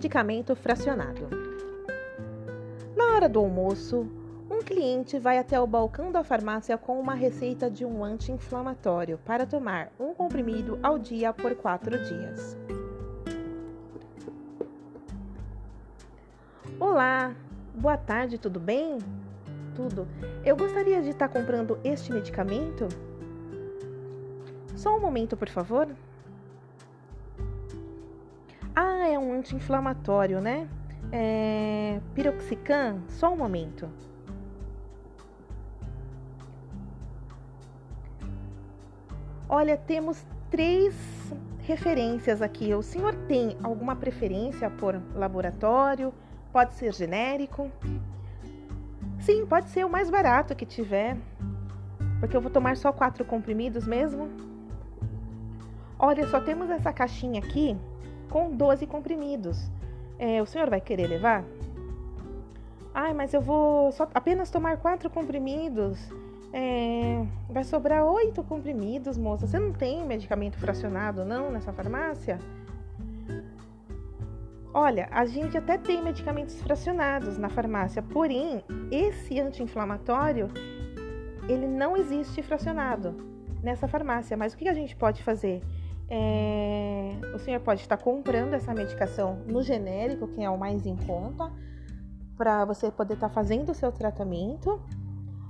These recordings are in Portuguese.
Medicamento fracionado. Na hora do almoço, um cliente vai até o balcão da farmácia com uma receita de um anti-inflamatório para tomar um comprimido ao dia por quatro dias. Olá, boa tarde, tudo bem? Tudo. Eu gostaria de estar comprando este medicamento. Só um momento, por favor. É um anti-inflamatório, né? É... Piroxicam, só um momento. Olha, temos três referências aqui. O senhor tem alguma preferência por laboratório? Pode ser genérico? Sim, pode ser o mais barato que tiver. Porque eu vou tomar só quatro comprimidos mesmo. Olha, só temos essa caixinha aqui com 12 comprimidos. É, o senhor vai querer levar? Ai, mas eu vou só apenas tomar quatro comprimidos. É, vai sobrar oito comprimidos, moça. Você não tem medicamento fracionado, não, nessa farmácia? Olha, a gente até tem medicamentos fracionados na farmácia, porém, esse anti-inflamatório, ele não existe fracionado nessa farmácia. Mas o que a gente pode fazer? É, o senhor pode estar comprando essa medicação no genérico, que é o mais em conta, para você poder estar fazendo o seu tratamento.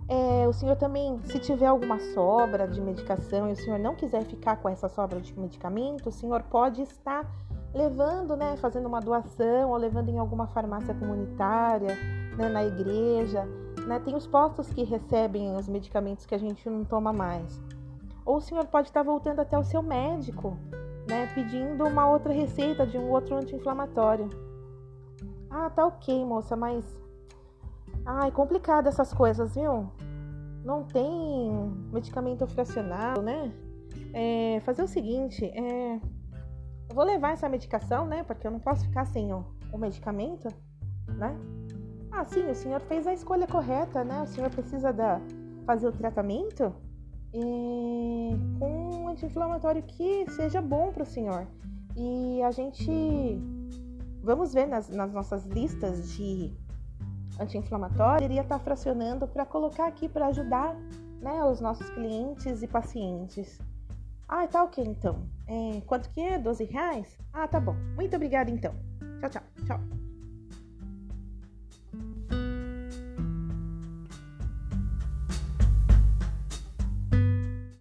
É, o senhor também, se tiver alguma sobra de medicação e o senhor não quiser ficar com essa sobra de medicamento, o senhor pode estar levando, né, fazendo uma doação ou levando em alguma farmácia comunitária, né, na igreja. Né? Tem os postos que recebem os medicamentos que a gente não toma mais. Ou o senhor pode estar voltando até o seu médico, né, pedindo uma outra receita de um outro anti-inflamatório. Ah, tá ok, moça, mas. Ai, complicado essas coisas, viu? Não tem medicamento fracionado, né? É, fazer o seguinte, é, eu vou levar essa medicação, né? Porque eu não posso ficar sem o, o medicamento, né? Ah, sim, o senhor fez a escolha correta, né? O senhor precisa da, fazer o tratamento e com um anti-inflamatório que seja bom para o senhor. E a gente vamos ver nas, nas nossas listas de anti-inflamatório, iria estar tá fracionando para colocar aqui para ajudar né, os nossos clientes e pacientes. Ah, tá ok então. É, quanto que é? 12 reais? Ah, tá bom. Muito obrigada então. Tchau, tchau. Tchau.